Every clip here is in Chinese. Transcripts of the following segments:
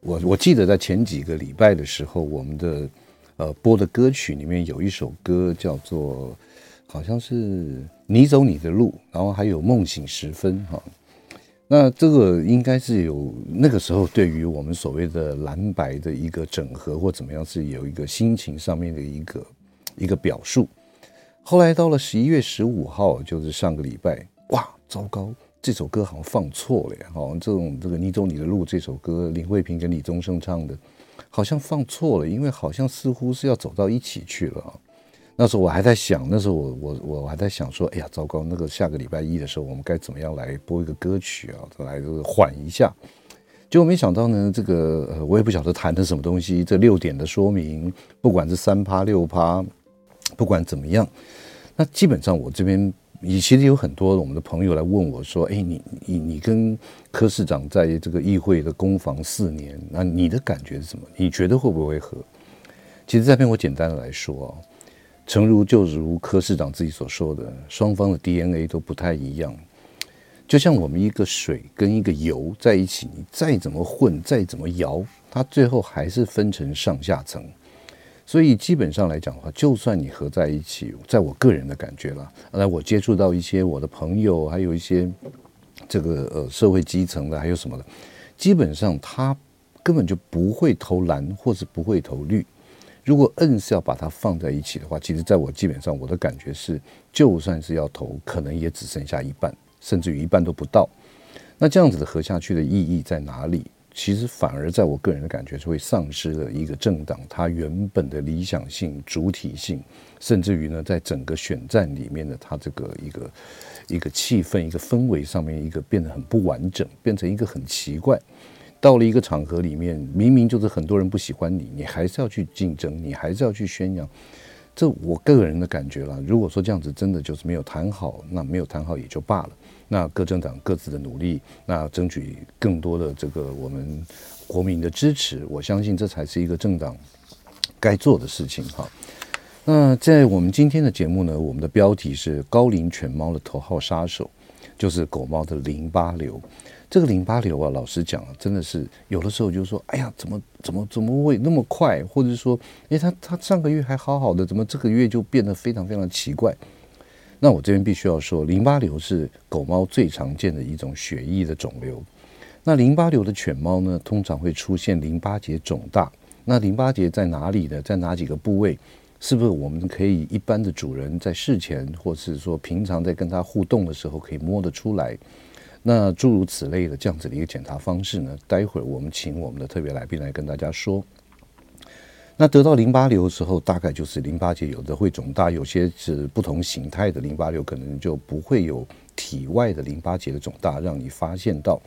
我我记得在前几个礼拜的时候，我们的呃播的歌曲里面有一首歌叫做好像是你走你的路，然后还有梦醒时分哈。那这个应该是有那个时候对于我们所谓的蓝白的一个整合或怎么样，是有一个心情上面的一个一个表述。后来到了十一月十五号，就是上个礼拜，哇，糟糕！这首歌好像放错了！好像这种这个你走你的路这首歌，林慧萍跟李宗盛唱的，好像放错了，因为好像似乎是要走到一起去了。那时候我还在想，那时候我我我还在想说，哎呀，糟糕！那个下个礼拜一的时候，我们该怎么样来播一个歌曲啊，来这个缓一下。结果没想到呢，这个呃，我也不晓得谈的什么东西。这六点的说明，不管是三趴六趴，不管怎么样，那基本上我这边。你其实有很多我们的朋友来问我说：“哎，你你你跟柯市长在这个议会的攻防四年，那你的感觉是什么？你觉得会不会合？”其实这边我简单的来说啊，诚如就如柯市长自己所说的，双方的 DNA 都不太一样。就像我们一个水跟一个油在一起，你再怎么混，再怎么摇，它最后还是分成上下层。所以基本上来讲的话，就算你合在一起，在我个人的感觉啦，来我接触到一些我的朋友，还有一些这个呃社会基层的，还有什么的，基本上他根本就不会投蓝，或是不会投绿。如果硬是要把它放在一起的话，其实在我基本上我的感觉是，就算是要投，可能也只剩下一半，甚至于一半都不到。那这样子的合下去的意义在哪里？其实反而在我个人的感觉是会丧失了一个政党它原本的理想性、主体性，甚至于呢，在整个选战里面的它这个一个一个气氛、一个氛围上面，一个变得很不完整，变成一个很奇怪。到了一个场合里面，明明就是很多人不喜欢你，你还是要去竞争，你还是要去宣扬。这我个人的感觉了。如果说这样子真的就是没有谈好，那没有谈好也就罢了。那各政党各自的努力，那争取更多的这个我们国民的支持，我相信这才是一个政党该做的事情哈。那在我们今天的节目呢，我们的标题是高龄犬猫的头号杀手，就是狗猫的淋巴瘤。这个淋巴瘤啊，老实讲，真的是有的时候就说，哎呀，怎么怎么怎么会那么快？或者说，哎，他他上个月还好好的，怎么这个月就变得非常非常奇怪？那我这边必须要说，淋巴瘤是狗猫最常见的一种血液的肿瘤。那淋巴瘤的犬猫呢，通常会出现淋巴结肿大。那淋巴结在哪里呢？在哪几个部位？是不是我们可以一般的主人在事前，或是说平常在跟它互动的时候，可以摸得出来？那诸如此类的这样子的一个检查方式呢？待会儿我们请我们的特别来宾来跟大家说。那得到淋巴瘤的时候，大概就是淋巴结有的会肿大，有些是不同形态的淋巴瘤，可能就不会有体外的淋巴结的肿大让你发现到。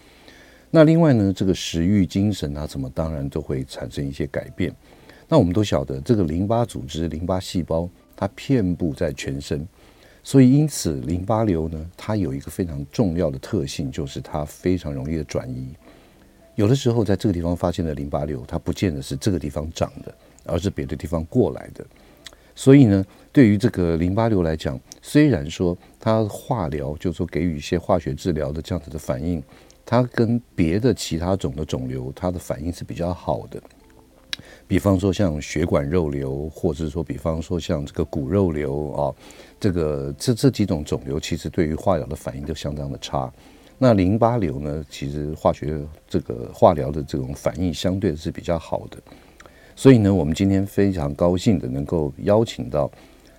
那另外呢，这个食欲、精神啊，什么当然都会产生一些改变。那我们都晓得，这个淋巴组织、淋巴细胞它遍布在全身，所以因此淋巴瘤呢，它有一个非常重要的特性，就是它非常容易的转移。有的时候在这个地方发现的淋巴瘤，它不见得是这个地方长的。而是别的地方过来的，所以呢，对于这个淋巴瘤来讲，虽然说它化疗，就是说给予一些化学治疗的这样子的反应，它跟别的其他种的肿瘤，它的反应是比较好的。比方说像血管肉瘤，或者是说比方说像这个骨肉瘤啊，这个这这几种肿瘤，其实对于化疗的反应都相当的差。那淋巴瘤呢，其实化学这个化疗的这种反应相对是比较好的。所以呢，我们今天非常高兴的能够邀请到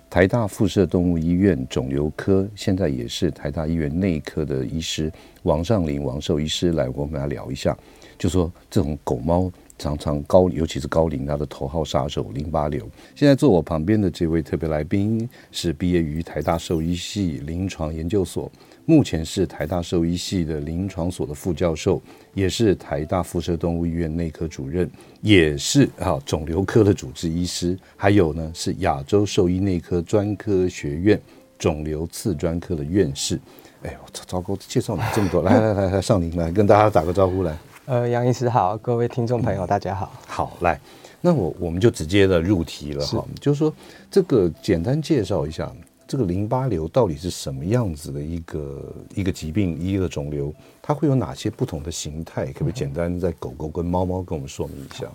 台大附设动物医院肿瘤科，现在也是台大医院内科的医师王尚林王兽医师来，我们来聊一下，就说这种狗猫常常高，尤其是高龄，它的头号杀手淋巴瘤。现在坐我旁边的这位特别来宾是毕业于台大兽医系临床研究所，目前是台大兽医系的临床所的副教授，也是台大辐射动物医院内科主任，也是啊肿瘤科的主治医师，还有呢是亚洲兽医内科专科学院肿瘤次专科的院士。哎呦，糟糕，介绍你这么多，来来来来，上林 来跟大家打个招呼来。呃，杨医师好，各位听众朋友大家好。好，来，那我我们就直接的入题了哈，就是说这个简单介绍一下这个淋巴瘤到底是什么样子的一个一个疾病，一个肿瘤，它会有哪些不同的形态？可不可以简单在狗狗跟猫猫跟我们说明一下？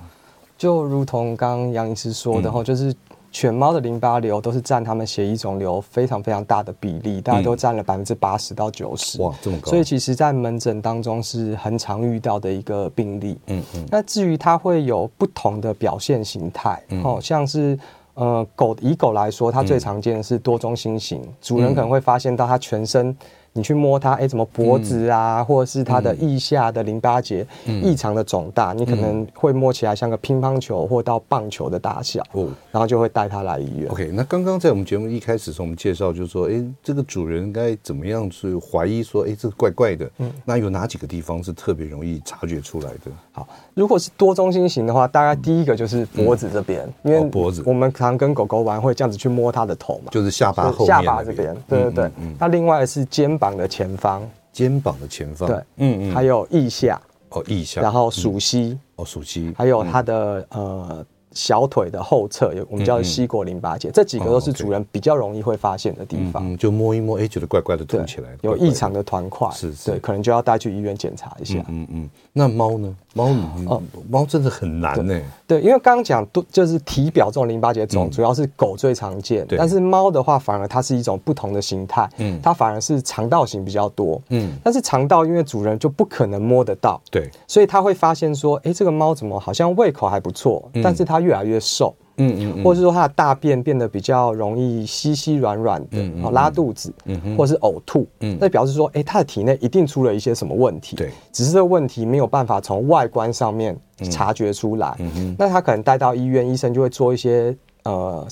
就如同刚刚杨医师说的哈，就是。犬猫的淋巴瘤都是占他们血液肿瘤非常非常大的比例，大概都占了百分之八十到九十。哇，这么高！所以其实，在门诊当中是很常遇到的一个病例。嗯嗯。那至于它会有不同的表现形态，哦，像是呃狗，以狗来说，它最常见的是多中心型，主人可能会发现到它全身。你去摸它，哎、欸，怎么脖子啊，嗯、或者是它的腋下的淋巴结异常的肿大，嗯、你可能会摸起来像个乒乓球或到棒球的大小，哦，然后就会带它来医院。OK，那刚刚在我们节目一开始时候我们介绍，就是说，哎、欸，这个主人该怎么样去怀疑说，哎、欸，这个怪怪的，嗯，那有哪几个地方是特别容易察觉出来的？好，如果是多中心型的话，大概第一个就是脖子这边，嗯、因为脖子，我们常跟狗狗玩会这样子去摸它的头嘛，就是下巴下巴这边，对对对，嗯、那另外是肩膀。的前方，肩膀的前方，对，嗯嗯，还有腋下，哦，腋下，然后属膝，哦，属膝，还有它的呃。小腿的后侧有我们叫膝过淋巴结，这几个都是主人比较容易会发现的地方。就摸一摸，哎、欸，觉得怪怪的，凸起来，有异常的团块，是，是，对，可能就要带去医院检查一下。嗯嗯，嗯，那猫呢？猫，哦，猫真的很难呢。对，因为刚刚讲都就是体表这种淋巴结肿，主要是狗最常见，嗯、但是猫的话，反而它是一种不同的形态。嗯，它反而是肠道型比较多。嗯，但是肠道因为主人就不可能摸得到，对，所以他会发现说，哎、欸，这个猫怎么好像胃口还不错，但是它越来越瘦。嗯嗯，嗯。或者是说他的大便变得比较容易稀稀软软的，拉肚子，嗯嗯，或者是呕吐，嗯，那表示说，哎、欸，它的体内一定出了一些什么问题，对，只是这个问题没有办法从外观上面察觉出来，嗯嗯，那他可能带到医院，医生就会做一些。呃，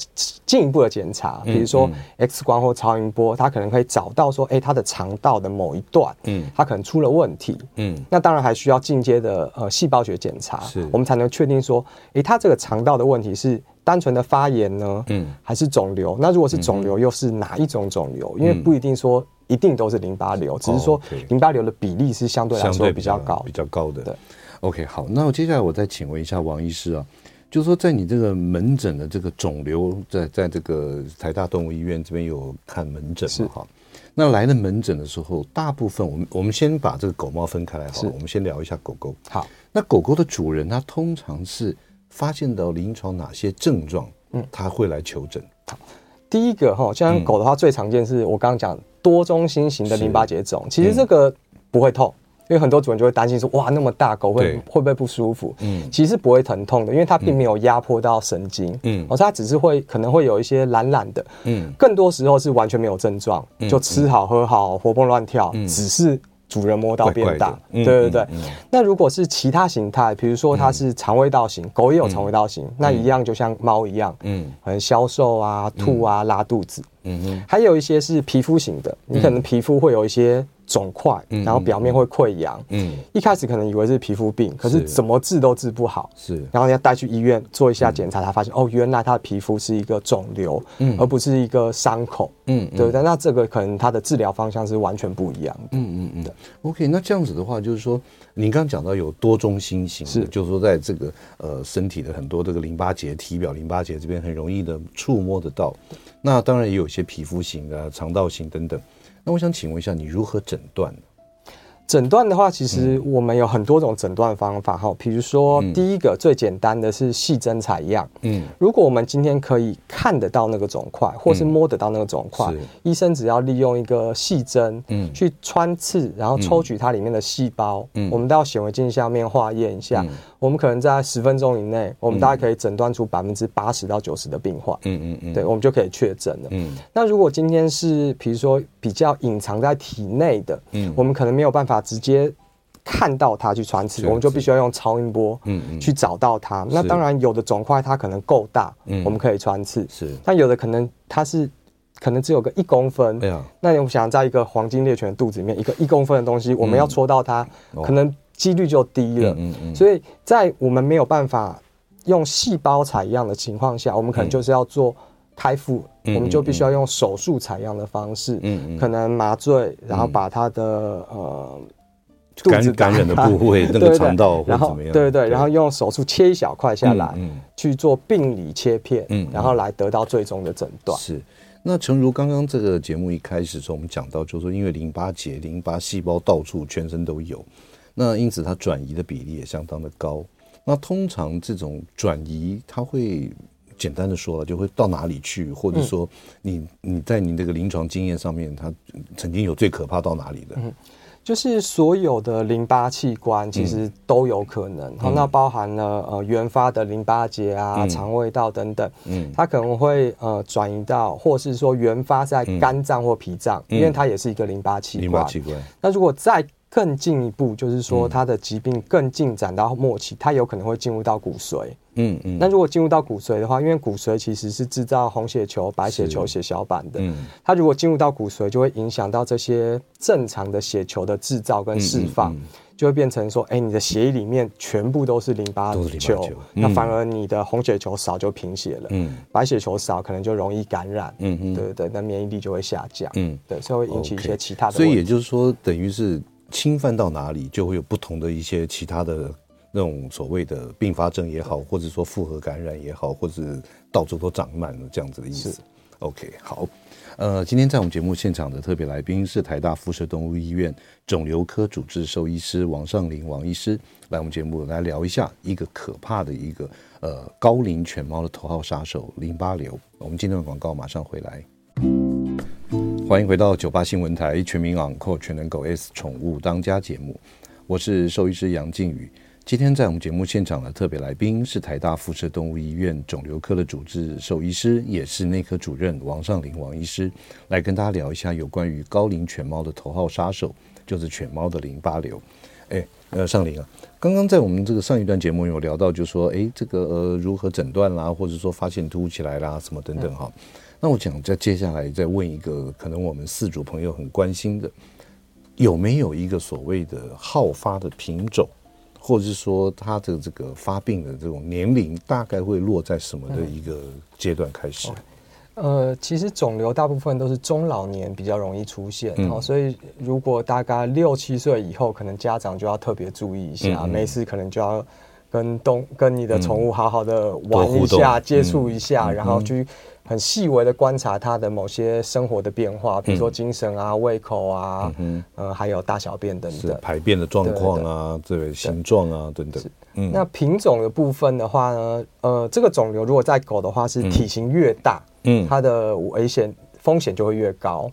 进一步的检查，比如说 X 光或超音波，它可能可以找到说，哎，它的肠道的某一段，嗯，它可能出了问题，嗯，那当然还需要进阶的呃细胞学检查，是，我们才能确定说，哎，它这个肠道的问题是单纯的发炎呢，嗯，还是肿瘤？那如果是肿瘤，又是哪一种肿瘤？因为不一定说一定都是淋巴瘤，只是说淋巴瘤的比例是相对来说比较高，比较高的。对，OK，好，那我接下来我再请问一下王医师啊。就是说，在你这个门诊的这个肿瘤，在在这个台大动物医院这边有看门诊嘛？哈，那来了门诊的时候，大部分我们我们先把这个狗猫分开来好，好，我们先聊一下狗狗。好，那狗狗的主人他通常是发现到临床哪些症状？嗯，他会来求诊。好，第一个哈，像狗的话，最常见是我刚刚讲多中心型的淋巴结肿，其实这个不会痛。因为很多主人就会担心说，哇，那么大狗会对。会不会不舒服？嗯，其实不会疼痛的，因为它并没有压迫到神经。嗯，而是它只是会可能会有一些懒懒的。嗯，更多时候是完全没有症状，嗯、就吃好喝好，活蹦乱跳，嗯、只是。主人摸到变大，对对对。那如果是其他形态，比如说它是肠胃道型，狗也有肠胃道型，那一样就像猫一样，嗯，可能消瘦啊、吐啊、拉肚子，嗯嗯。还有一些是皮肤型的，你可能皮肤会有一些肿块，然后表面会溃疡，嗯，一开始可能以为是皮肤病，可是怎么治都治不好，是。然后要带去医院做一下检查，才发现哦，原来他的皮肤是一个肿瘤，嗯，而不是一个伤口，嗯，对不对？那这个可能他的治疗方向是完全不一样的，嗯嗯嗯。OK，那这样子的话，就是说，您刚刚讲到有多中心型，是，就是说，在这个呃身体的很多这个淋巴结、体表淋巴结这边很容易的触摸得到。那当然也有一些皮肤型啊、肠道型等等。那我想请问一下，你如何诊断呢？诊断的话，其实我们有很多种诊断方法哈。比如说，第一个最简单的是细针采样。嗯，如果我们今天可以看得到那个肿块，或是摸得到那个肿块，医生只要利用一个细针，嗯，去穿刺，然后抽取它里面的细胞，嗯，我们到显微镜下面化验一下，我们可能在十分钟以内，我们大概可以诊断出百分之八十到九十的病患。嗯嗯嗯，对，我们就可以确诊了。嗯，那如果今天是比如说比较隐藏在体内的，嗯，我们可能没有办法。直接看到它去穿刺，我们就必须要用超音波，嗯嗯，去找到它。那当然有的肿块它可能够大，嗯，我们可以穿刺，是。但有的可能它是可能只有个一公分。那我们想在一个黄金猎犬肚子里面，一个一公分的东西，我们要戳到它，可能几率就低了。嗯嗯。所以在我们没有办法用细胞采样的情况下，我们可能就是要做开腹，我们就必须要用手术采样的方式，嗯嗯，可能麻醉，然后把它的呃。感感染的部位，那个肠道或怎么样？对对对，然后用手术切一小块下来，去做病理切片，嗯然后来得到最终的诊断。是。那诚如刚刚这个节目一开始时候，我们讲到，就是说，因为淋巴结、淋巴细胞到处全身都有，那因此它转移的比例也相当的高。那通常这种转移，它会简单的说了，就会到哪里去，或者说你你在你这个临床经验上面，它曾经有最可怕到哪里的？就是所有的淋巴器官其实都有可能，好、嗯，那包含了呃原发的淋巴结啊、肠、嗯、胃道等等，嗯，它可能会呃转移到，或是说原发在肝脏或脾脏，嗯、因为它也是一个淋巴器官。淋巴器官。那如果再更进一步，就是说他的疾病更进展到末期，它有可能会进入到骨髓。嗯嗯，那如果进入到骨髓的话，因为骨髓其实是制造红血球、白血球、血小板的。嗯，它如果进入到骨髓，就会影响到这些正常的血球的制造跟释放，嗯嗯嗯、就会变成说，哎、欸，你的血液里面全部都是淋巴球，嗯、那反而你的红血球少就贫血了，嗯，白血球少可能就容易感染，嗯嗯，对对对，那免疫力就会下降，嗯，对，所以会引起一些其他的。所以也就是说，等于是侵犯到哪里，就会有不同的一些其他的。那种所谓的并发症也好，或者说复合感染也好，或者到处都长满了这样子的意思。OK，好，呃，今天在我们节目现场的特别来宾是台大附设动物医院肿瘤科主治兽医师王尚林王医师，来我们节目来聊一下一个可怕的一个呃高龄犬猫的头号杀手淋巴瘤。我们今天的广告马上回来，欢迎回到九八新闻台全民昂狗全能狗 S 宠物当家节目，我是兽医师杨靖宇。今天在我们节目现场的特别来宾是台大附设动物医院肿瘤科的主治兽医师，也是内科主任王尚林王医师，来跟大家聊一下有关于高龄犬猫的头号杀手，就是犬猫的淋巴瘤。哎，呃，尚林啊，刚刚在我们这个上一段节目有聊到，就说，哎，这个呃如何诊断啦，或者说发现凸起来啦，什么等等哈。那我想再接下来再问一个，可能我们四组朋友很关心的，有没有一个所谓的好发的品种？或者是说，它的这个发病的这种年龄大概会落在什么的一个阶段开始？嗯、呃，其实肿瘤大部分都是中老年比较容易出现，嗯、哦，所以如果大概六七岁以后，可能家长就要特别注意一下，嗯嗯、没事可能就要跟动跟你的宠物好好的玩一下，嗯、接触一下，嗯、然后去。很细微的观察它的某些生活的变化，比如说精神啊、胃口啊，嗯，呃，还有大小便等等，排便的状况啊，这个，形状啊等等。嗯，那品种的部分的话呢，呃，这个肿瘤如果在狗的话是体型越大，嗯，它的危险风险就会越高。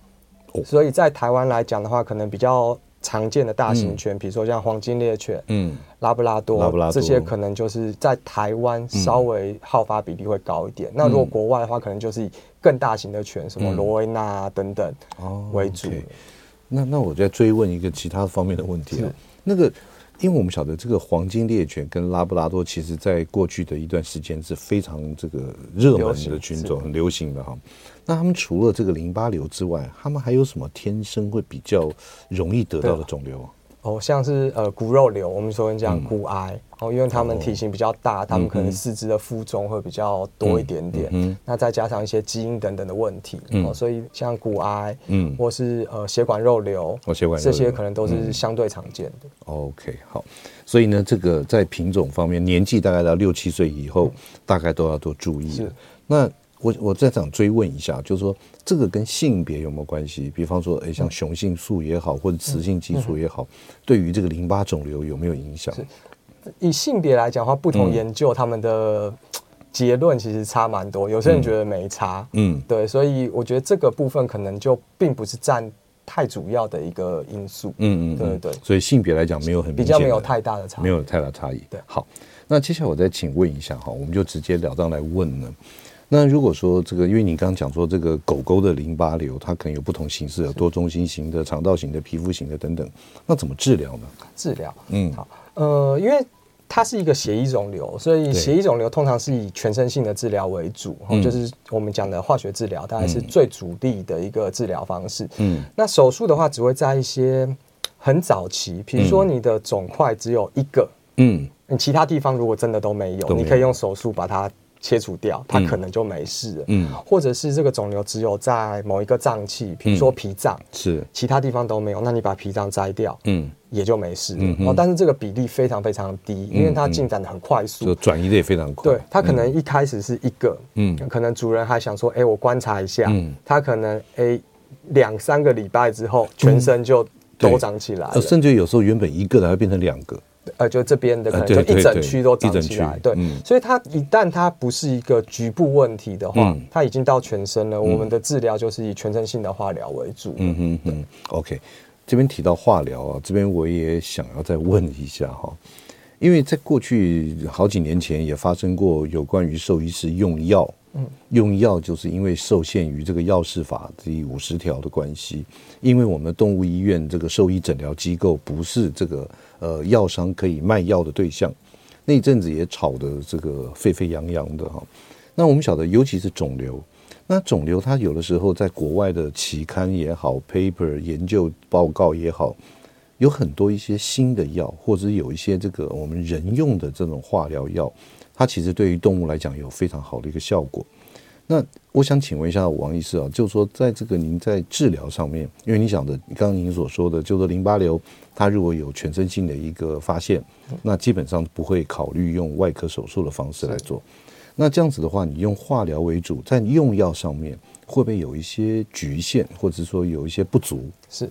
哦，所以在台湾来讲的话，可能比较。常见的大型犬，比如说像黄金猎犬、嗯，拉布拉多，这些可能就是在台湾稍微好发比例会高一点。嗯、那如果国外的话，可能就是以更大型的犬，什么罗威纳等等为主。那那我再追问一个其他方面的问题啊，那个。因为我们晓得这个黄金猎犬跟拉布拉多，其实在过去的一段时间是非常这个热门的群种，很流行的哈。那他们除了这个淋巴瘤之外，他们还有什么天生会比较容易得到的肿瘤？啊？哦，像是呃骨肉瘤，我们说讲骨癌，哦，因为他们体型比较大，他们可能四肢的负重会比较多一点点，嗯，那再加上一些基因等等的问题，哦，所以像骨癌，嗯，或是呃血管肉瘤，哦，血管这些可能都是相对常见的。OK，好，所以呢，这个在品种方面，年纪大概到六七岁以后，大概都要多注意。是，那。我我再想追问一下，就是说这个跟性别有没有关系？比方说，哎，像雄性素也好，或者雌性激素也好，对于这个淋巴肿瘤有没有影响？以性别来讲的话，不同研究他们的结论其实差蛮多。有些人觉得没差，嗯，对，所以我觉得这个部分可能就并不是占太主要的一个因素。嗯嗯，对对。所以性别来讲没有很比较没有太大的差，没有太大差异。对，好，那接下来我再请问一下哈，我们就直截了当来问呢。那如果说这个，因为你刚刚讲说这个狗狗的淋巴瘤，它可能有不同形式，有多中心型的、肠道型的、皮肤型的等等，那怎么治疗呢？治疗，嗯，好，呃，因为它是一个血液肿瘤，所以血液肿瘤通常是以全身性的治疗为主，对就是我们讲的化学治疗，当然是最主力的一个治疗方式。嗯，那手术的话，只会在一些很早期，比如说你的肿块只有一个，嗯，你其他地方如果真的都没有，没有你可以用手术把它。切除掉，它可能就没事了。嗯，或者是这个肿瘤只有在某一个脏器，比如说脾脏，是。其他地方都没有，那你把脾脏摘掉，嗯，也就没事了。哦，但是这个比例非常非常低，因为它进展的很快速，就转移的也非常快。对，它可能一开始是一个，嗯，可能主人还想说，哎，我观察一下，嗯，它可能哎两三个礼拜之后，全身就都长起来了，甚至有时候原本一个的，还会变成两个。呃，就这边的可能就一整区都长起来，对，所以它一旦它不是一个局部问题的话，它已经到全身了。我们的治疗就是以全身性的化疗为主。嗯嗯嗯。OK，这边提到化疗啊，这边我也想要再问一下哈，因为在过去好几年前也发生过有关于兽医师用药。用药就是因为受限于这个药事法第五十条的关系，因为我们动物医院这个兽医诊疗机构不是这个呃药商可以卖药的对象，那阵子也吵得这个沸沸扬扬的哈。那我们晓得，尤其是肿瘤，那肿瘤它有的时候在国外的期刊也好，paper 研究报告也好，有很多一些新的药，或者有一些这个我们人用的这种化疗药。它其实对于动物来讲有非常好的一个效果。那我想请问一下王医师啊，就是说在这个您在治疗上面，因为你讲的刚刚您所说的，就是淋巴瘤它如果有全身性的一个发现，那基本上不会考虑用外科手术的方式来做。那这样子的话，你用化疗为主，在用药上面会不会有一些局限，或者说有一些不足？是。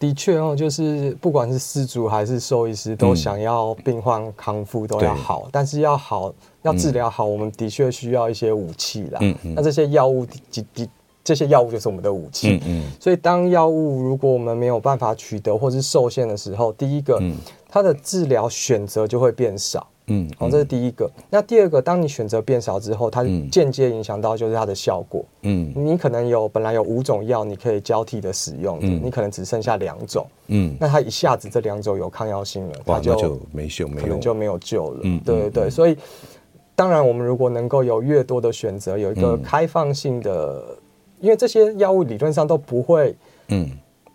的确哦，就是不管是失主还是兽医师，都想要病患康复都要好，但是要好要治疗好，我们的确需要一些武器啦。嗯嗯。那这些药物的的这些药物就是我们的武器。嗯嗯。所以当药物如果我们没有办法取得或是受限的时候，第一个，它的治疗选择就会变少。嗯，好，这是第一个。那第二个，当你选择变少之后，它间接影响到就是它的效果。嗯，你可能有本来有五种药，你可以交替的使用，嗯，你可能只剩下两种。嗯，那它一下子这两种有抗药性了，它就没救，可能就没有救了。嗯，对对对。所以，当然我们如果能够有越多的选择，有一个开放性的，因为这些药物理论上都不会，嗯。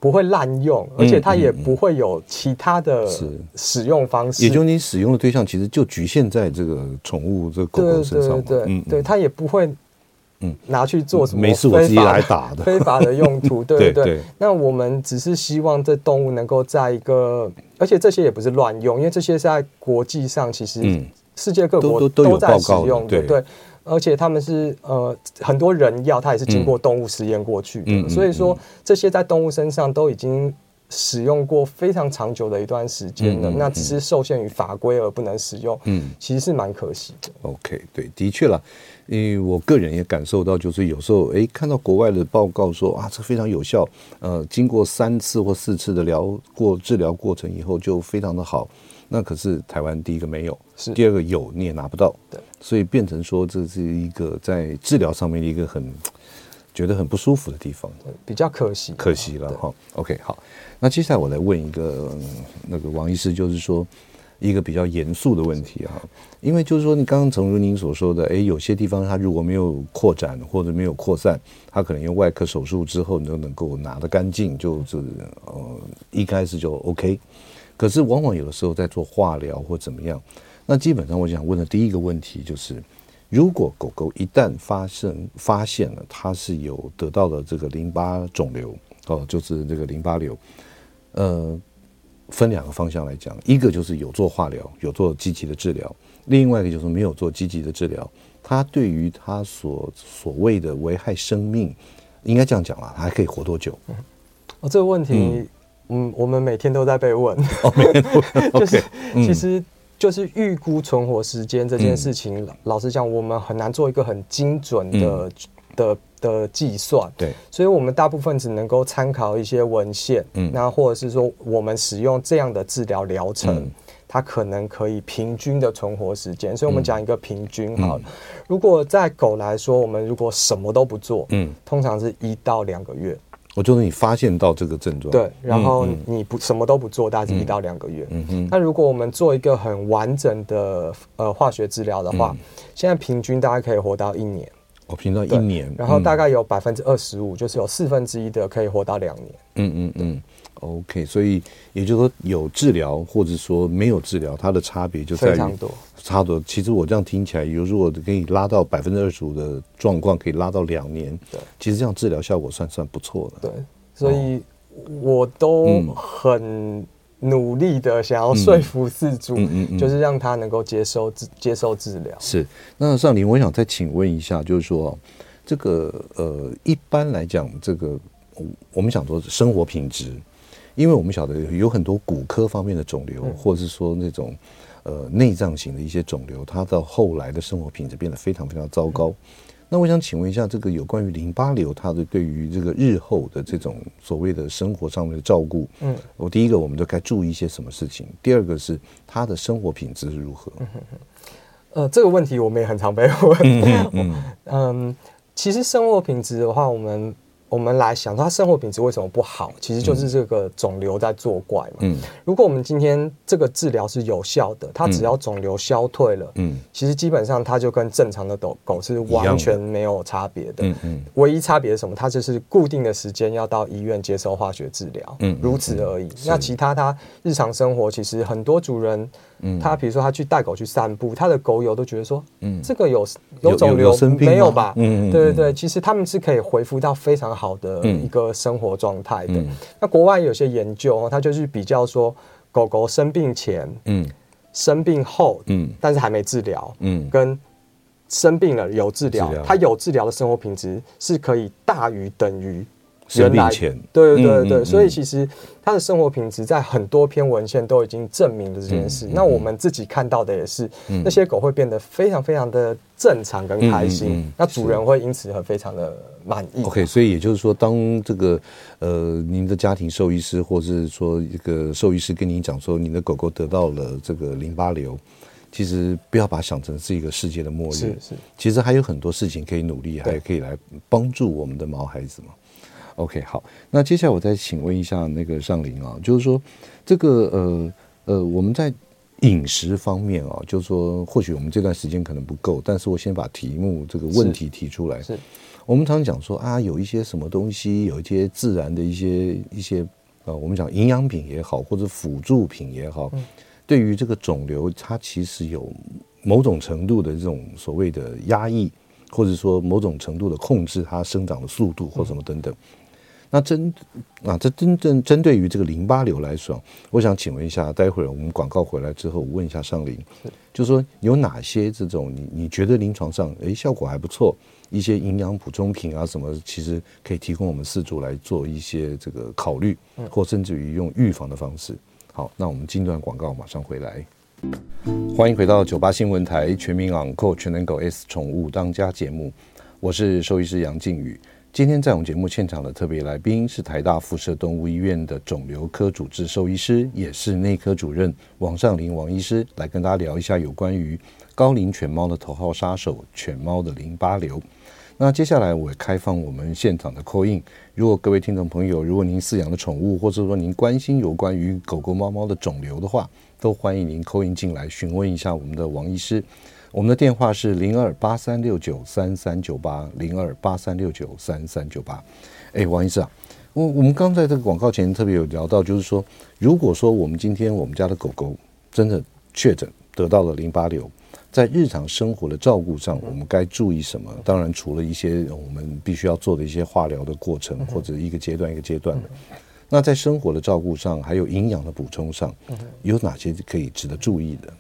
不会滥用，而且它也不会有其他的使用方式。也就是你使用的对象其实就局限在这个宠物这个狗狗身上。对对对，它也不会嗯拿去做什么没事我自己来打的非法的用途。对对对。那我们只是希望这动物能够在一个，而且这些也不是乱用，因为这些是在国际上其实世界各国都在使用的。对。而且他们是呃很多人药，它也是经过动物实验过去的，嗯、所以说这些在动物身上都已经使用过非常长久的一段时间了。嗯、那只是受限于法规而不能使用，嗯，其实是蛮可惜的。OK，对，的确啦，因为我个人也感受到，就是有时候哎看到国外的报告说啊，这非常有效，呃，经过三次或四次的疗过治疗过程以后就非常的好。那可是台湾第一个没有，是。第二个有你也拿不到，对，所以变成说这是一个在治疗上面的一个很觉得很不舒服的地方，比较可惜，可惜了哈。OK，好，那接下来我来问一个那个王医师，就是说一个比较严肃的问题哈，因为就是说你刚刚从如您所说的，哎，有些地方它如果没有扩展或者没有扩散，它可能用外科手术之后你都能够拿得干净，就是呃一开始就 OK。可是，往往有的时候在做化疗或怎么样，那基本上我想问的第一个问题就是，如果狗狗一旦发生发现了它是有得到了这个淋巴肿瘤哦，就是这个淋巴瘤，呃，分两个方向来讲，一个就是有做化疗，有做积极的治疗，另外一个就是没有做积极的治疗，它对于它所所谓的危害生命，应该这样讲啦，它还可以活多久？哦，这个问题。嗯嗯，我们每天都在被问，就是其实就是预估存活时间这件事情，老实讲，我们很难做一个很精准的的的计算。对，所以我们大部分只能够参考一些文献，嗯，那或者是说我们使用这样的治疗疗程。它可能可以平均的存活时间。所以我们讲一个平均好了，嗯、如果在狗来说，我们如果什么都不做，嗯，通常是一到两个月。我就是你发现到这个症状，对，然后你不什么都不做，大概是一到两个月。嗯嗯。那如果我们做一个很完整的呃化学治疗的话，现在平均大概可以活到一年。哦，平均到一年，然后大概有百分之二十五，就是有四分之一的可以活到两年。嗯嗯嗯。OK，所以也就是说有治疗或者说没有治疗，它的差别就在于非常多。差不多，其实我这样听起来，有如果可以拉到百分之二十五的状况，可以拉到两年，对，其实这样治疗效果算算不错的。对，所以我都很努力的想要说服饲主，嗯就是让他能够接受治接受治疗。是，那尚林，我想再请问一下，就是说这个呃，一般来讲，这个我们想说生活品质，因为我们晓得有很多骨科方面的肿瘤，嗯、或者是说那种。呃，内脏型的一些肿瘤，它到后来的生活品质变得非常非常糟糕。那我想请问一下，这个有关于淋巴瘤，它的对于这个日后的这种所谓的生活上面的照顾，嗯，我第一个，我们就该注意一些什么事情？第二个是他的生活品质是如何？嗯，呃，这个问题我们也很常被问。嗯，嗯，嗯，其实生活品质的话，我们。我们来想，他生活品质为什么不好？其实就是这个肿瘤在作怪嘛。嗯，如果我们今天这个治疗是有效的，它只要肿瘤消退了，嗯，其实基本上它就跟正常的狗狗是完全没有差别的。嗯嗯，唯一差别是什么？它就是固定的时间要到医院接受化学治疗，嗯，如此而已。那其他它日常生活，其实很多主人。嗯，他比如说他去带狗去散步，他的狗友都觉得说，嗯，这个有有肿瘤没有吧？嗯，对对对，其实他们是可以恢复到非常好的一个生活状态的。那国外有些研究哦，他就是比较说狗狗生病前，嗯，生病后，嗯，但是还没治疗，嗯，跟生病了有治疗，它有治疗的生活品质是可以大于等于。生病前，对对对对，所以其实他的生活品质在很多篇文献都已经证明了这件事。那我们自己看到的也是，那些狗会变得非常非常的正常跟开心，那主人会因此很非常的满意。OK，所以也就是说，当这个呃，您的家庭兽医师或者是说一个兽医师跟您讲说，您的狗狗得到了这个淋巴瘤，其实不要把它想成是一个世界的末日，是是，其实还有很多事情可以努力，还可以来帮助我们的毛孩子嘛。OK，好，那接下来我再请问一下那个尚林啊，就是说这个呃呃，我们在饮食方面啊，就是说或许我们这段时间可能不够，但是我先把题目这个问题提出来。是，是我们常常讲说啊，有一些什么东西，有一些自然的一些一些呃，我们讲营养品也好，或者辅助品也好，嗯、对于这个肿瘤，它其实有某种程度的这种所谓的压抑，或者说某种程度的控制它生长的速度或什么等等。嗯那针啊，这真正针对于这个淋巴瘤来说，我想请问一下，待会儿我们广告回来之后，我问一下尚林，就是说有哪些这种你你觉得临床上诶效果还不错，一些营养补充品啊什么，其实可以提供我们四主来做一些这个考虑，或甚至于用预防的方式。好，那我们进段广告，马上回来。欢迎回到九八新闻台全民昂购全能狗 S 宠物当家节目，我是兽医师杨靖宇。今天在我们节目现场的特别来宾是台大辐射动物医院的肿瘤科主治兽医师，也是内科主任王尚林王医师，来跟大家聊一下有关于高龄犬猫的头号杀手——犬猫的淋巴瘤。那接下来我开放我们现场的 call in，如果各位听众朋友，如果您饲养的宠物，或者说您关心有关于狗狗、猫猫的肿瘤的话，都欢迎您 call in 进来询问一下我们的王医师。我们的电话是零二八三六九三三九八零二八三六九三三九八。哎，王医师啊，我我们刚在这个广告前特别有聊到，就是说，如果说我们今天我们家的狗狗真的确诊得到了淋巴瘤，在日常生活的照顾上，我们该注意什么？当然，除了一些我们必须要做的一些化疗的过程，或者一个阶段一个阶段的，那在生活的照顾上，还有营养的补充上，有哪些可以值得注意的？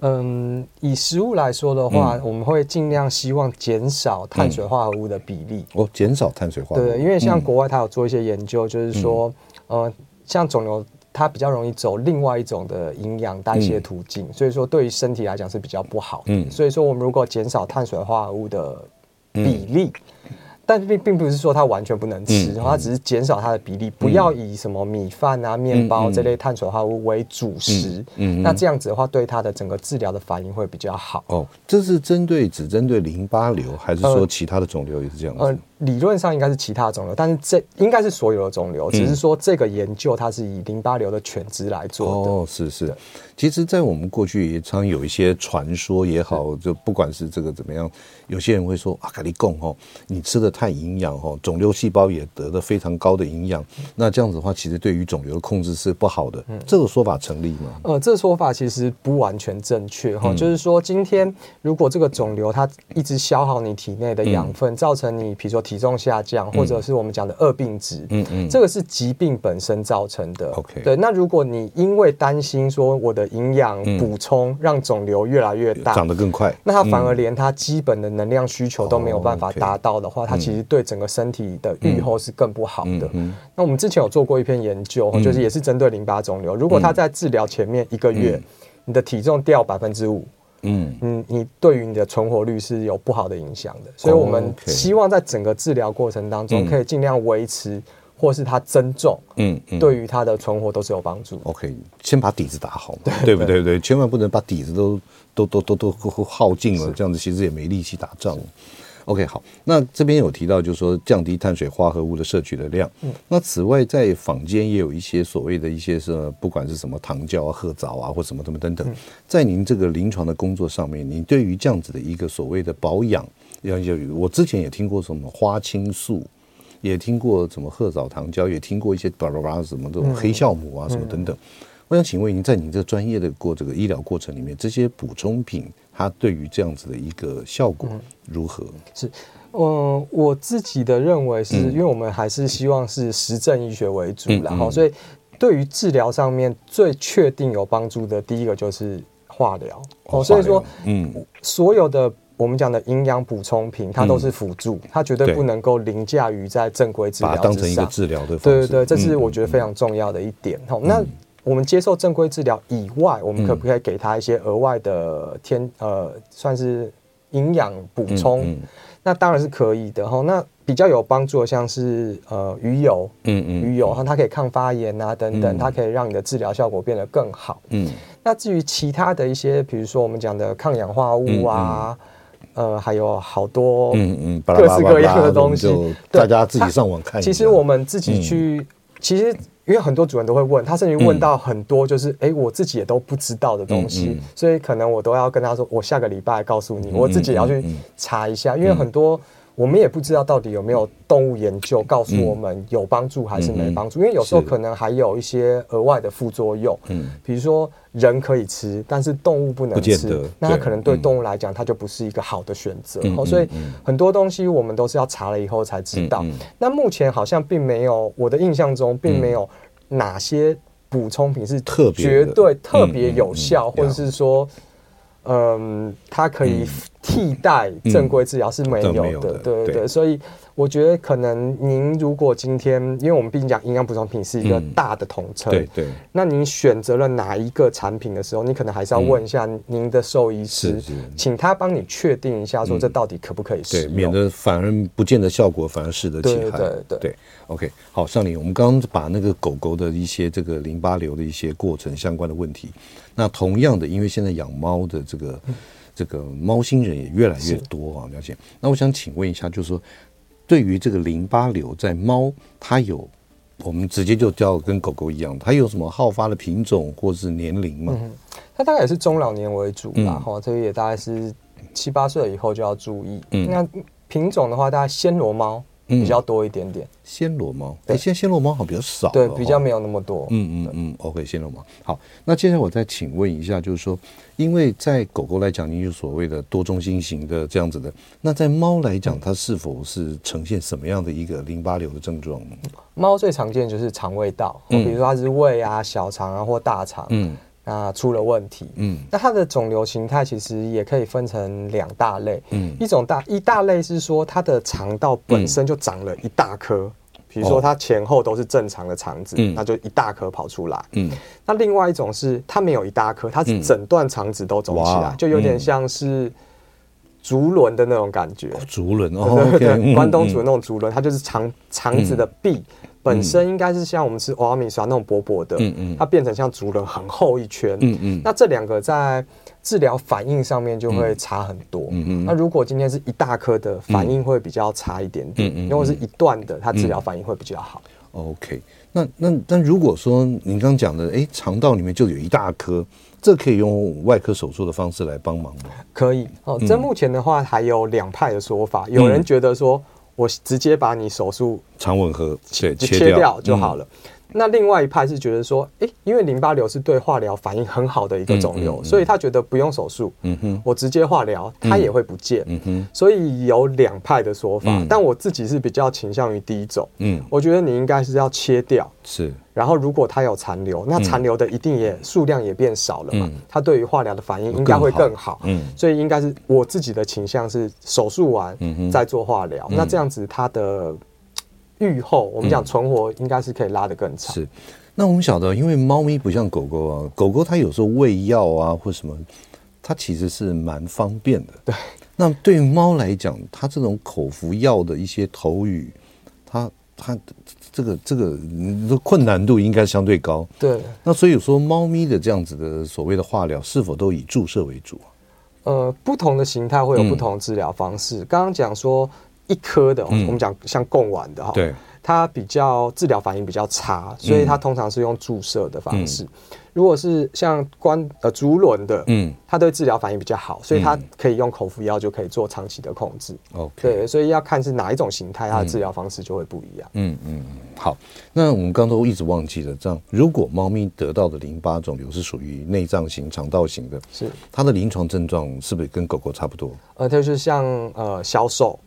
嗯，以食物来说的话，嗯、我们会尽量希望减少碳水化合物的比例。哦，减少碳水化合物。对，因为像国外，它有做一些研究，嗯、就是说，呃，像肿瘤，它比较容易走另外一种的营养代谢途径，嗯、所以说对于身体来讲是比较不好的。嗯，所以说我们如果减少碳水化合物的比例。嗯但并并不是说它完全不能吃，嗯、它只是减少它的比例，嗯、不要以什么米饭啊、面包这类碳水化合物为主食。嗯，嗯那这样子的话，对它的整个治疗的反应会比较好。哦，这是针对只针对淋巴瘤，还是说其他的肿瘤也是这样子？呃理论上应该是其他肿瘤，但是这应该是所有的肿瘤，只是说这个研究它是以淋巴瘤的犬只来做的。哦，是是。其实，在我们过去也常有一些传说也好，就不管是这个怎么样，有些人会说啊，咖喱贡哦，你吃的太营养哦，肿瘤细胞也得了非常高的营养，那这样子的话，其实对于肿瘤的控制是不好的。这个说法成立吗？呃，这个说法其实不完全正确哈，就是说今天如果这个肿瘤它一直消耗你体内的养分，造成你比如说。体重下降，或者是我们讲的恶病质，嗯嗯，这个是疾病本身造成的。OK，对。那如果你因为担心说我的营养补充让肿瘤越来越大，长得更快，那它反而连它基本的能量需求都没有办法达到的话，它其实对整个身体的预后是更不好的。那我们之前有做过一篇研究，就是也是针对淋巴肿瘤，如果它在治疗前面一个月，你的体重掉百分之五。嗯嗯，你对于你的存活率是有不好的影响的，所以我们希望在整个治疗过程当中，可以尽量维持，或是它增重，嗯，对于它的存活都是有帮助。OK，先把底子打好嘛，对不对？对，千万不能把底子都都都都都耗尽了，这样子其实也没力气打仗。OK，好，那这边有提到，就是说降低碳水化合物的摄取的量。嗯，那此外，在坊间也有一些所谓的一些是，不管是什么糖胶啊、褐藻啊，或什么什么等等，在您这个临床的工作上面，你对于这样子的一个所谓的保养，要有我之前也听过什么花青素，也听过什么褐藻糖胶，也听过一些巴拉巴拉什么这种黑酵母啊什么等等。我想请问您，在您这专业的过这个医疗过程里面，这些补充品。它对于这样子的一个效果如何？嗯、是，嗯，我自己的认为是，因为我们还是希望是实证医学为主，然后、嗯、所以对于治疗上面最确定有帮助的，第一个就是化疗。哦，所以说，嗯，所有的我们讲的营养补充品，它都是辅助，嗯、它绝对不能够凌驾于在正规治疗之上。把它当成一个治疗的方式。对对对，这是我觉得非常重要的一点。好、嗯，那。我们接受正规治疗以外，我们可不可以给他一些额外的天呃，算是营养补充？那当然是可以的哈。那比较有帮助的，像是呃鱼油，嗯嗯，鱼油哈，它可以抗发炎啊等等，嗯、它可以让你的治疗效果变得更好。嗯，那至于其他的一些，比如说我们讲的抗氧化物啊，呃，还有好多嗯嗯各式各样的东西，大家自己上网看。其实我们自己去，嗯、其实。因为很多主人都会问，他甚至问到很多就是，哎、嗯欸，我自己也都不知道的东西，嗯嗯、所以可能我都要跟他说，我下个礼拜告诉你，嗯、我自己也要去查一下，嗯、因为很多。我们也不知道到底有没有动物研究告诉我们有帮助还是没帮助，因为有时候可能还有一些额外的副作用。嗯，比如说人可以吃，但是动物不能吃，那它可能对动物来讲，它就不是一个好的选择。所以很多东西我们都是要查了以后才知道。那目前好像并没有，我的印象中并没有哪些补充品是特别绝对特别有效，或者是说。嗯，它可以替代正规治疗是没有的，对对所以我觉得可能您如果今天，因为我们毕竟讲营养补充品是一个大的统称，对对，那您选择了哪一个产品的时候，你可能还是要问一下您的兽医师，嗯、请他帮你确定一下，说这到底可不可以使用，对，免得反而不见得效果反而适得其害，对对对，对，OK，好，上林，我们刚刚把那个狗狗的一些这个淋巴瘤的一些过程相关的问题。那同样的，因为现在养猫的这个这个猫星人也越来越多啊，了解。那我想请问一下，就是说，对于这个淋巴瘤在猫，它有我们直接就叫跟狗狗一样，它有什么好发的品种或是年龄吗？嗯，它大概也是中老年为主吧，哈、嗯，这个也大概是七八岁以后就要注意。嗯，那品种的话，大概暹罗猫。比较多一点点，暹罗猫，哎，现在暹罗猫好像比较少，对，比较没有那么多。嗯嗯嗯，OK，暹罗猫。好，那接下来我再请问一下，就是说，因为在狗狗来讲，你有所谓的多中心型的这样子的，那在猫来讲，它是否是呈现什么样的一个淋巴瘤的症状？猫最常见就是肠胃道，比如说它是胃啊、小肠啊或大肠。嗯。那出了问题，嗯，那它的肿瘤形态其实也可以分成两大类，嗯，一种大一大类是说它的肠道本身就长了一大颗，嗯、比如说它前后都是正常的肠子，嗯，那就一大颗跑出来，嗯，那另外一种是它没有一大颗，它是整段肠子都肿起来，嗯、就有点像是竹轮的那种感觉，竹轮哦，对对对，关东煮的那种竹轮，它就是肠肠子的壁本身应该是像我们吃欧阿米刷那种薄薄的，嗯嗯，它变成像竹轮很厚一圈，嗯嗯，那这两个在治疗反应上面就会差很多，嗯嗯，那如果今天是一大颗的，反应会比较差一点点，嗯嗯，如果是一段的，它治疗反应会比较好。OK，那那那如果说您刚讲的，哎，肠道里面就有一大颗。这可以用外科手术的方式来帮忙吗？可以。哦。这目前的话还有两派的说法，有人觉得说我直接把你手术肠吻合切切掉就好了。那另外一派是觉得说，哎，因为淋巴瘤是对化疗反应很好的一个肿瘤，所以他觉得不用手术，嗯哼，我直接化疗，它也会不见，嗯哼。所以有两派的说法，但我自己是比较倾向于第一种，嗯，我觉得你应该是要切掉，是。然后如果它有残留，那残留的一定也数量也变少了嘛，它对于化疗的反应应该会更好，嗯，所以应该是我自己的倾向是手术完再做化疗，那这样子它的。预后，我们讲存活应该是可以拉得更长。是，那我们晓得，因为猫咪不像狗狗啊，狗狗它有时候喂药啊或什么，它其实是蛮方便的。对，那对于猫来讲，它这种口服药的一些投语，它它这个这个困难度应该相对高。对，那所以说，猫咪的这样子的所谓的化疗，是否都以注射为主？呃，不同的形态会有不同的治疗方式。刚刚讲说。一颗的，我们讲像贡丸的哈，对，它比较治疗反应比较差，所以它通常是用注射的方式。如果是像关呃竹轮的，嗯，它对治疗反应比较好，所以它可以用口服药就可以做长期的控制。OK，对，所以要看是哪一种形态，它的治疗方式就会不一样。嗯嗯嗯，好，那我们刚刚都一直忘记了，这样如果猫咪得到的淋巴肿瘤是属于内脏型、肠道型的，是它的临床症状是不是跟狗狗差不多？呃，它就是像呃消瘦。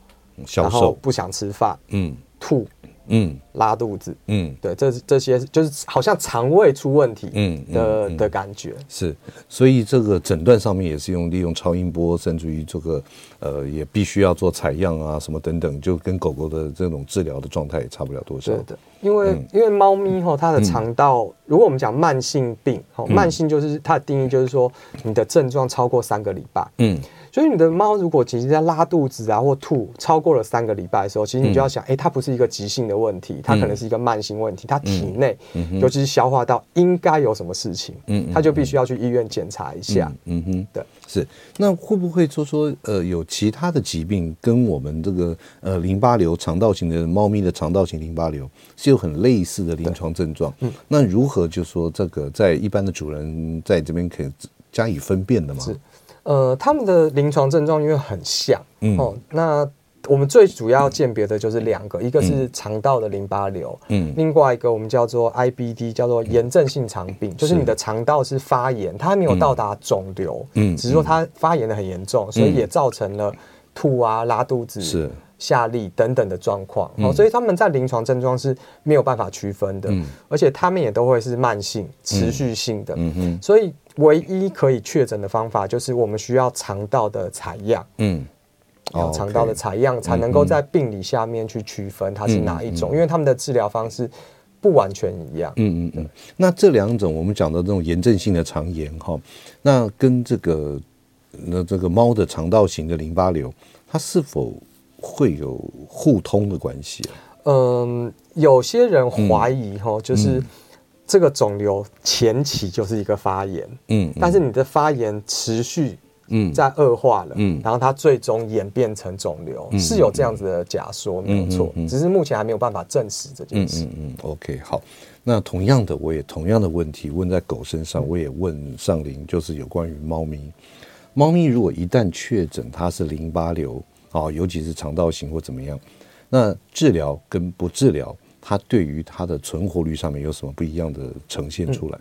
然后不想吃饭，嗯，吐，嗯，拉肚子，嗯，对，这这些就是好像肠胃出问题，嗯的的感觉。是，所以这个诊断上面也是用利用超音波，甚至于这个呃也必须要做采样啊什么等等，就跟狗狗的这种治疗的状态也差不了多少。对的，因为因为猫咪吼，它的肠道，如果我们讲慢性病，哈，慢性就是它的定义就是说你的症状超过三个礼拜，嗯。所以你的猫如果其实在拉肚子啊或吐超过了三个礼拜的时候，其实你就要想，哎，它不是一个急性的问题，它可能是一个慢性问题，它体内尤其是消化道应该有什么事情，嗯，它就必须要去医院检查一下，嗯哼，对，是。那会不会说说呃有其他的疾病跟我们这个呃淋巴瘤肠道型的猫咪的肠道型淋巴瘤是有很类似的临床症状？嗯，那如何就说这个在一般的主人在这边可以加以分辨的吗？是。呃，他们的临床症状因为很像，嗯、哦，那我们最主要鉴别的就是两个，嗯、一个是肠道的淋巴瘤，嗯，另外一个我们叫做 IBD，叫做炎症性肠病，嗯、就是你的肠道是发炎，它还没有到达肿瘤，嗯，只是说它发炎的很严重，嗯、所以也造成了吐啊、拉肚子、是。下痢等等的状况，嗯、哦，所以他们在临床症状是没有办法区分的，嗯、而且他们也都会是慢性、持续性的，嗯嗯，所以。唯一可以确诊的方法就是我们需要肠道的采样，嗯，有肠道的采样才能够在病理下面去区分它是哪一种，因为他们的治疗方式不完全一样。嗯嗯嗯。那这两种我们讲的这种炎症性的肠炎哈，那跟这个那这个猫的肠道型的淋巴瘤，它是否会有互通的关系啊？嗯，有些人怀疑哈，就是。这个肿瘤前期就是一个发炎，嗯，但是你的发炎持续，嗯，在恶化了，嗯，然后它最终演变成肿瘤，是有这样子的假说，没有错，只是目前还没有办法证实这件事。嗯嗯，OK，好，那同样的，我也同样的问题问在狗身上，我也问上林，就是有关于猫咪，猫咪如果一旦确诊它是淋巴瘤啊，尤其是肠道型或怎么样，那治疗跟不治疗。它对于它的存活率上面有什么不一样的呈现出来？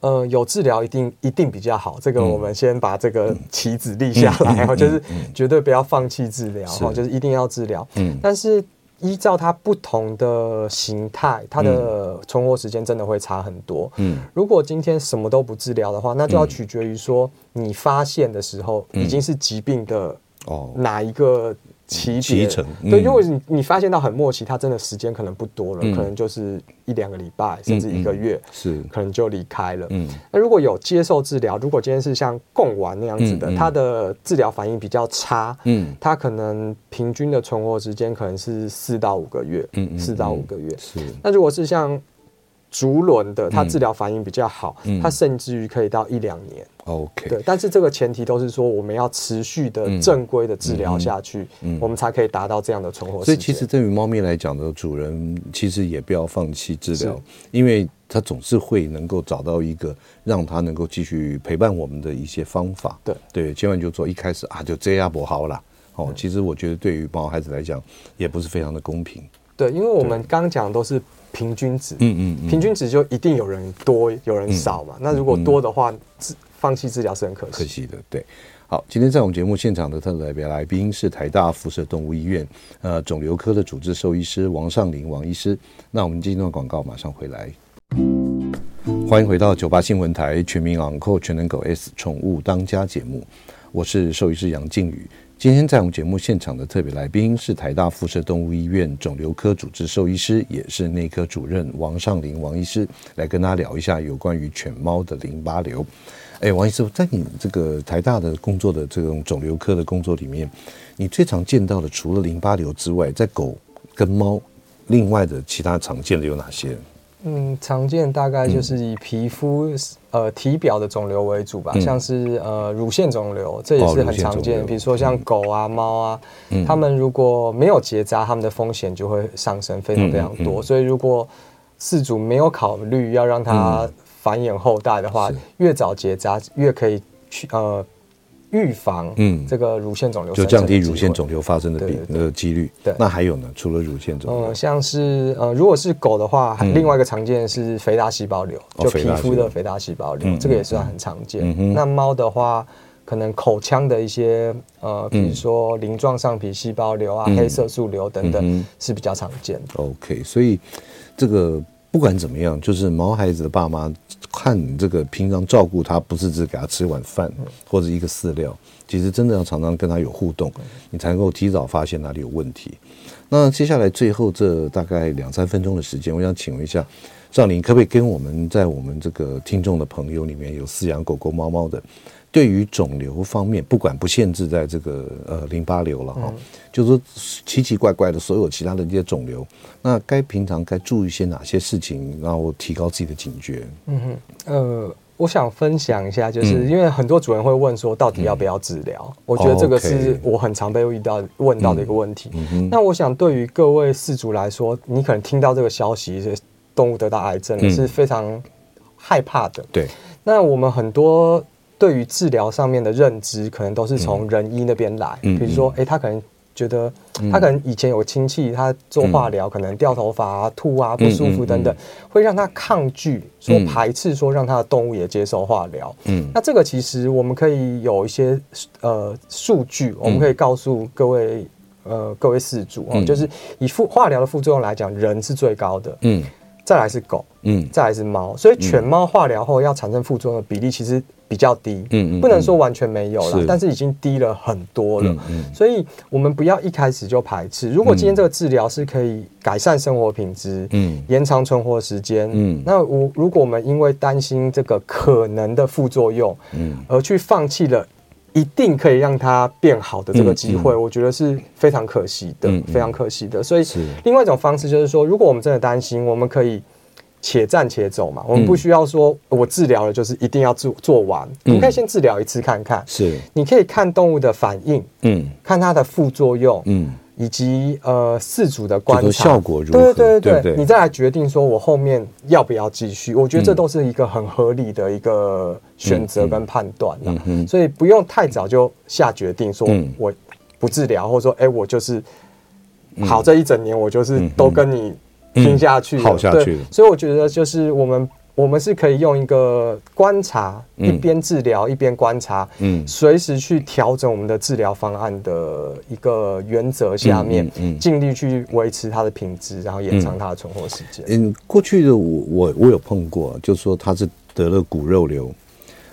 嗯、呃，有治疗一定一定比较好。这个我们先把这个棋子立下来，就是绝对不要放弃治疗，哈，就是一定要治疗。嗯，但是依照它不同的形态，它的存活时间真的会差很多。嗯，如果今天什么都不治疗的话，那就要取决于说你发现的时候已经是疾病的哦哪一个。期期程，对，因为你你发现到很末期，他真的时间可能不多了，可能就是一两个礼拜，甚至一个月，是。可能就离开了。嗯，那如果有接受治疗，如果今天是像贡丸那样子的，他的治疗反应比较差，嗯，他可能平均的存活时间可能是四到五个月，嗯，四到五个月。是，那如果是像竹轮的，它治疗反应比较好，嗯、它甚至于可以到一两年。OK，对，但是这个前提都是说我们要持续的正规的治疗下去，嗯嗯、我们才可以达到这样的存活。所以其实对于猫咪来讲的主人，其实也不要放弃治疗，因为它总是会能够找到一个让它能够继续陪伴我们的一些方法。对对，千万就做一开始啊就这样不好了。哦，其实我觉得对于毛孩子来讲，也不是非常的公平。对，因为我们刚讲都是。平均值，嗯嗯，嗯平均值就一定有人多，有人少嘛。嗯、那如果多的话，放弃治疗是很可惜可惜的。对，好，今天在我们节目现场的特别来宾是台大辐射动物医院呃肿瘤科的主治兽医师王尚林王医师。那我们今天的广告马上回来，欢迎回到九八新闻台全民昂扣全能狗 S 宠物当家节目，我是兽医师杨靖宇。今天在我们节目现场的特别来宾是台大辐射动物医院肿瘤科主治兽医师，也是内科主任王尚林王医师，来跟大家聊一下有关于犬猫的淋巴瘤。哎，王医师，在你这个台大的工作的这种肿瘤科的工作里面，你最常见到的除了淋巴瘤之外，在狗跟猫，另外的其他常见的有哪些？嗯，常见大概就是以皮肤、嗯、呃体表的肿瘤为主吧，嗯、像是呃乳腺肿瘤，这也是很常见。哦、比如说像狗啊、猫啊，嗯、它们如果没有结扎，它们的风险就会上升非常非常多。所以如果饲主没有考虑要让它繁衍后代的话，嗯、越早结扎越可以去呃。预防嗯，这个乳腺肿瘤就降低乳腺肿瘤发生的比那个几率。对，那还有呢？除了乳腺肿瘤，嗯，像是呃，如果是狗的话，另外一个常见的是肥大细胞瘤，就皮肤的肥大细胞瘤，这个也算很常见。那猫的话，可能口腔的一些呃，比如说鳞状上皮细胞瘤啊、黑色素瘤等等是比较常见的。OK，所以这个。不管怎么样，就是毛孩子的爸妈看你这个平常照顾他，不是只给他吃一碗饭或者一个饲料，其实真的要常常跟他有互动，你才能够提早发现哪里有问题。那接下来最后这大概两三分钟的时间，我想请问一下赵林，可不可以跟我们在我们这个听众的朋友里面有饲养狗狗猫猫的？对于肿瘤方面，不管不限制在这个呃淋巴瘤了哈，嗯、就是说奇奇怪怪的所有其他的这些肿瘤，那该平常该注意些哪些事情，然后提高自己的警觉？嗯哼，呃，我想分享一下，就是因为很多主人会问说，到底要不要治疗？嗯、我觉得这个是我很常被遇到问到的一个问题。嗯嗯、那我想对于各位饲主来说，你可能听到这个消息，动物得到癌症是非常害怕的。对，那我们很多。对于治疗上面的认知，可能都是从人医那边来。嗯、比如说，哎，他可能觉得，他可能以前有亲戚，他做化疗，嗯、可能掉头发啊、吐啊、不舒服等等，会让他抗拒，说排斥，说让他的动物也接受化疗。嗯，那这个其实我们可以有一些呃数据，我们可以告诉各位呃各位事主哦，嗯、就是以副化疗的副作用来讲，人是最高的。嗯，再来是狗，嗯，再来是猫，所以犬猫化疗后要产生副作用的比例其实。比较低，嗯，不能说完全没有了，但是已经低了很多了。嗯嗯、所以我们不要一开始就排斥。如果今天这个治疗是可以改善生活品质，嗯，延长存活时间，嗯，那我如果我们因为担心这个可能的副作用，嗯，而去放弃了一定可以让它变好的这个机会，嗯。嗯、我觉得是非常可惜的，非常可惜的。所以，另外一种方式就是说，如果我们真的担心，我们可以。且战且走嘛，我们不需要说，我治疗了就是一定要做做完，我们可以先治疗一次看看。是，你可以看动物的反应，嗯，看它的副作用，嗯，以及呃四组的观察。效果如何，对对对，你再来决定说我后面要不要继续。我觉得这都是一个很合理的一个选择跟判断了，所以不用太早就下决定说我不治疗，或者说哎我就是好这一整年我就是都跟你。听下去，好下去。所以我觉得就是我们，我们是可以用一个观察，一边治疗一边观察，嗯，随时去调整我们的治疗方案的一个原则下面，嗯，尽力去维持它的品质，然后延长它的存活时间。嗯，过去的我我我有碰过，就是说他是得了骨肉瘤，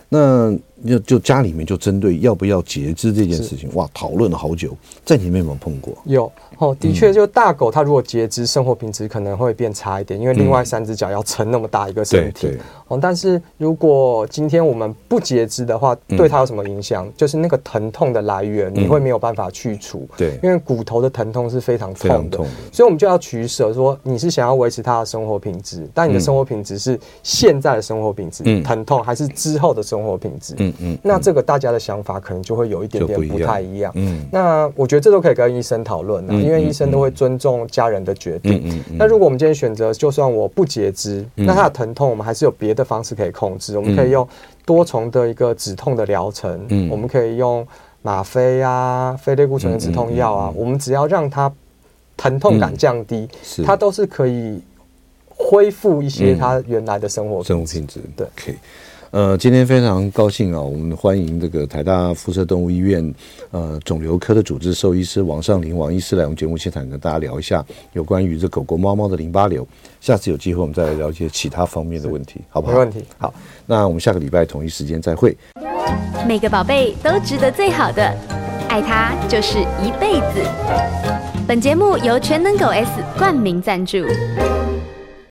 那就就家里面就针对要不要截肢这件事情，哇，讨论了好久，在你们有没有碰过？有哦，的确，就大狗它如果截肢，生活品质可能会变差一点，因为另外三只脚要撑那么大一个身体。哦，但是如果今天我们不截肢的话，对它有什么影响？就是那个疼痛的来源，你会没有办法去除。对，因为骨头的疼痛是非常痛的，所以我们就要取舍，说你是想要维持它的生活品质，但你的生活品质是现在的生活品质，疼痛还是之后的生活品质？嗯嗯，那这个大家的想法可能就会有一点点不太一样。嗯，那我觉得这都可以跟医生讨论啊，因为医生都会尊重家人的决定。嗯嗯。那如果我们今天选择，就算我不截肢，那他的疼痛我们还是有别的方式可以控制。我们可以用多重的一个止痛的疗程。嗯，我们可以用吗啡啊、非类固醇的止痛药啊。我们只要让他疼痛感降低，它都是可以恢复一些他原来的生活生活品质。对。呃，今天非常高兴啊，我们欢迎这个台大辐射动物医院呃肿瘤科的主治兽医师王尚林王医师来我们节目现场跟大家聊一下有关于这狗狗猫猫的淋巴瘤。下次有机会我们再来了解其他方面的问题，好不好？没问题。好，那我们下个礼拜同一时间再会。每个宝贝都值得最好的，爱它就是一辈子。本节目由全能狗 S 冠名赞助。